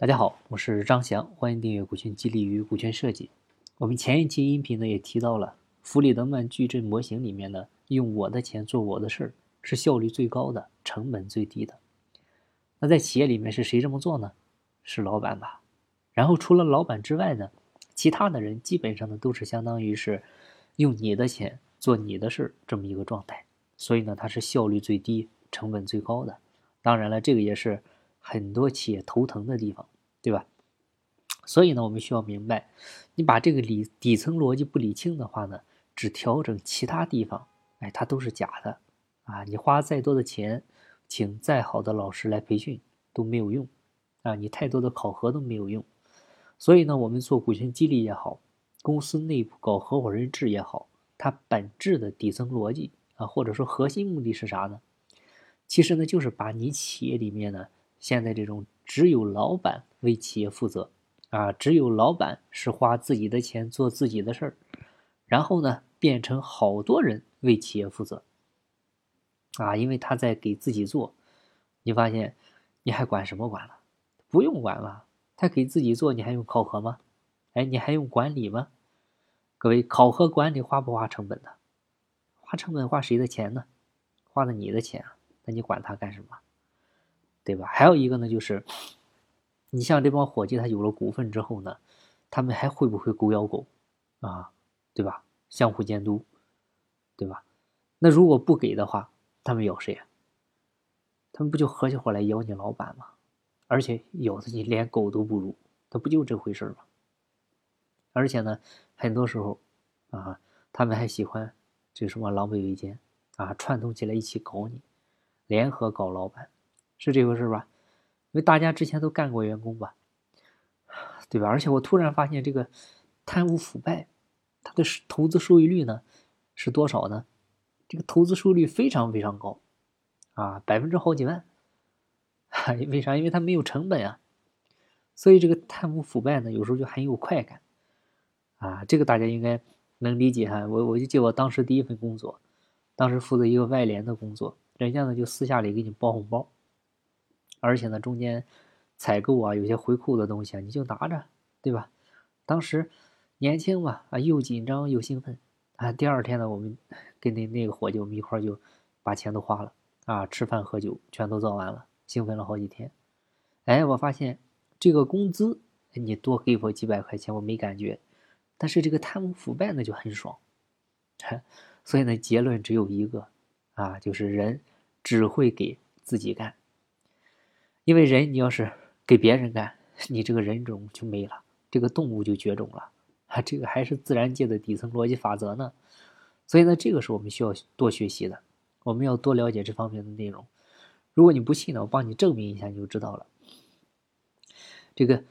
大家好，我是张翔，欢迎订阅《股权激励与股权设计》。我们前一期音频呢也提到了弗里德曼矩阵模型里面呢，用我的钱做我的事儿是效率最高的，成本最低的。那在企业里面是谁这么做呢？是老板吧。然后除了老板之外呢，其他的人基本上呢都是相当于是用你的钱做你的事儿这么一个状态。所以呢，它是效率最低、成本最高的。当然了，这个也是。很多企业头疼的地方，对吧？所以呢，我们需要明白，你把这个理底层逻辑不理清的话呢，只调整其他地方，哎，它都是假的啊！你花再多的钱，请再好的老师来培训都没有用啊！你太多的考核都没有用。所以呢，我们做股权激励也好，公司内部搞合伙人制也好，它本质的底层逻辑啊，或者说核心目的是啥呢？其实呢，就是把你企业里面呢。现在这种只有老板为企业负责，啊，只有老板是花自己的钱做自己的事儿，然后呢，变成好多人为企业负责，啊，因为他在给自己做，你发现你还管什么管了？不用管了，他给自己做，你还用考核吗？哎，你还用管理吗？各位，考核管理花不花成本的？花成本花谁的钱呢？花的你的钱啊，那你管他干什么？对吧？还有一个呢，就是你像这帮伙计，他有了股份之后呢，他们还会不会狗咬狗啊？对吧？相互监督，对吧？那如果不给的话，他们咬谁？他们不就合起伙来咬你老板吗？而且咬的你连狗都不如，他不就这回事吗？而且呢，很多时候啊，他们还喜欢这什么狼狈为奸啊，串通起来一起搞你，联合搞老板。是这回事吧？因为大家之前都干过员工吧，对吧？而且我突然发现，这个贪污腐败，它的投资收益率呢是多少呢？这个投资收益率非常非常高，啊，百分之好几万。为啥？因为它没有成本啊，所以这个贪污腐败呢，有时候就很有快感，啊，这个大家应该能理解哈。我我就记我当时第一份工作，当时负责一个外联的工作，人家呢就私下里给你包红包。而且呢，中间采购啊，有些回扣的东西啊，你就拿着，对吧？当时年轻嘛，啊，又紧张又兴奋啊。第二天呢，我们 跟那那个伙计，我们一块就把钱都花了啊，吃饭喝酒全都做完了，兴奋了好几天。哎，我发现这个工资你多给我几百块钱，我没感觉，但是这个贪污腐败呢就很爽。所以呢，结论只有一个啊，就是人只会给自己干。因为人，你要是给别人干，你这个人种就没了，这个动物就绝种了啊！这个还是自然界的底层逻辑法则呢。所以呢，这个是我们需要多学习的，我们要多了解这方面的内容。如果你不信呢，我帮你证明一下，你就知道了。这个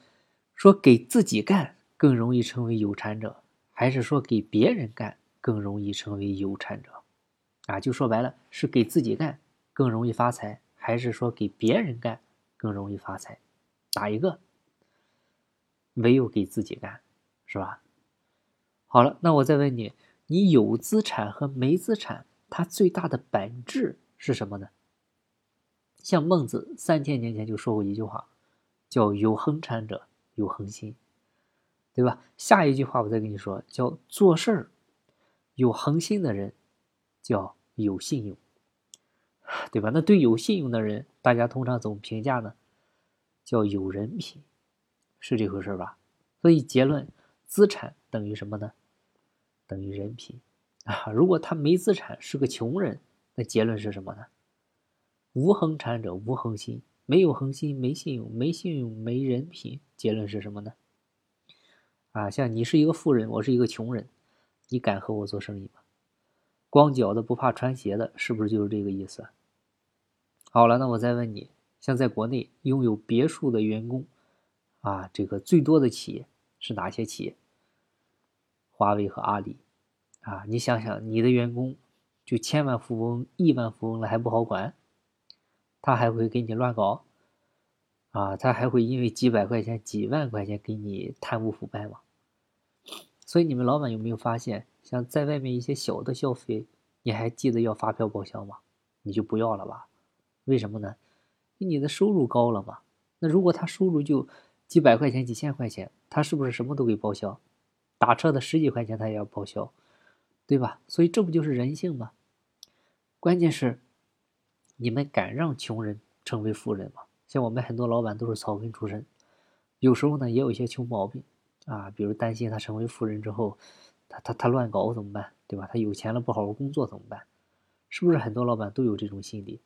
说给自己干更容易成为有产者，还是说给别人干更容易成为有产者？啊，就说白了，是给自己干更容易发财，还是说给别人干？更容易发财，打一个？唯有给自己干，是吧？好了，那我再问你，你有资产和没资产，它最大的本质是什么呢？像孟子三千年前就说过一句话，叫“有恒产者有恒心”，对吧？下一句话我再跟你说，叫“做事儿有恒心的人叫有信用”。对吧？那对有信用的人，大家通常怎么评价呢？叫有人品，是这回事吧？所以结论，资产等于什么呢？等于人品啊！如果他没资产，是个穷人，那结论是什么呢？无恒产者无恒心，没有恒心，没信用，没信用，没人品，结论是什么呢？啊，像你是一个富人，我是一个穷人，你敢和我做生意吗？光脚的不怕穿鞋的，是不是就是这个意思？好了，那我再问你，像在国内拥有别墅的员工，啊，这个最多的企业是哪些企业？华为和阿里，啊，你想想，你的员工就千万富翁、亿万富翁了还不好管，他还会给你乱搞，啊，他还会因为几百块钱、几万块钱给你贪污腐败吗？所以你们老板有没有发现，像在外面一些小的消费，你还记得要发票报销吗？你就不要了吧。为什么呢？你的收入高了嘛？那如果他收入就几百块钱、几千块钱，他是不是什么都给报销？打车的十几块钱他也要报销，对吧？所以这不就是人性吗？关键是，你们敢让穷人成为富人吗？像我们很多老板都是草根出身，有时候呢也有一些穷毛病啊，比如担心他成为富人之后，他他他乱搞怎么办？对吧？他有钱了不好好工作怎么办？是不是很多老板都有这种心理？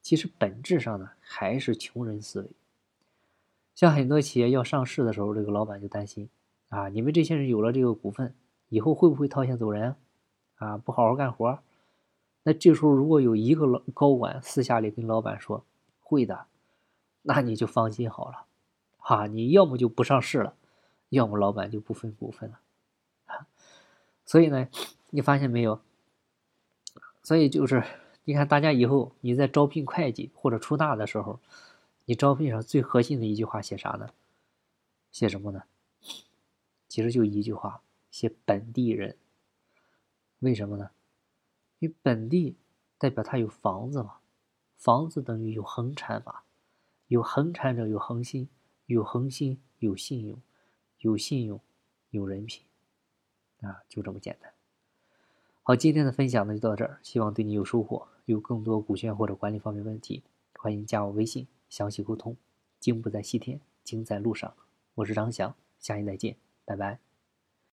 其实本质上呢还是穷人思维。像很多企业要上市的时候，这个老板就担心啊，你们这些人有了这个股份，以后会不会套现走人？啊，不好好干活？那这时候如果有一个老高管私下里跟老板说会的，那你就放心好了，哈，你要么就不上市了，要么老板就不分股份了，所以呢，你发现没有？所以就是，你看大家以后你在招聘会计或者出纳的时候，你招聘上最核心的一句话写啥呢？写什么呢？其实就一句话，写本地人。为什么呢？因为本地代表他有房子嘛，房子等于有恒产嘛，有恒产者有恒心，有恒心有信用，有信用有人品，啊，就这么简单。好，今天的分享呢就到这儿，希望对你有收获。有更多股权或者管理方面问题，欢迎加我微信详细沟通。精不在西天，精在路上。我是张翔，下期再见，拜拜。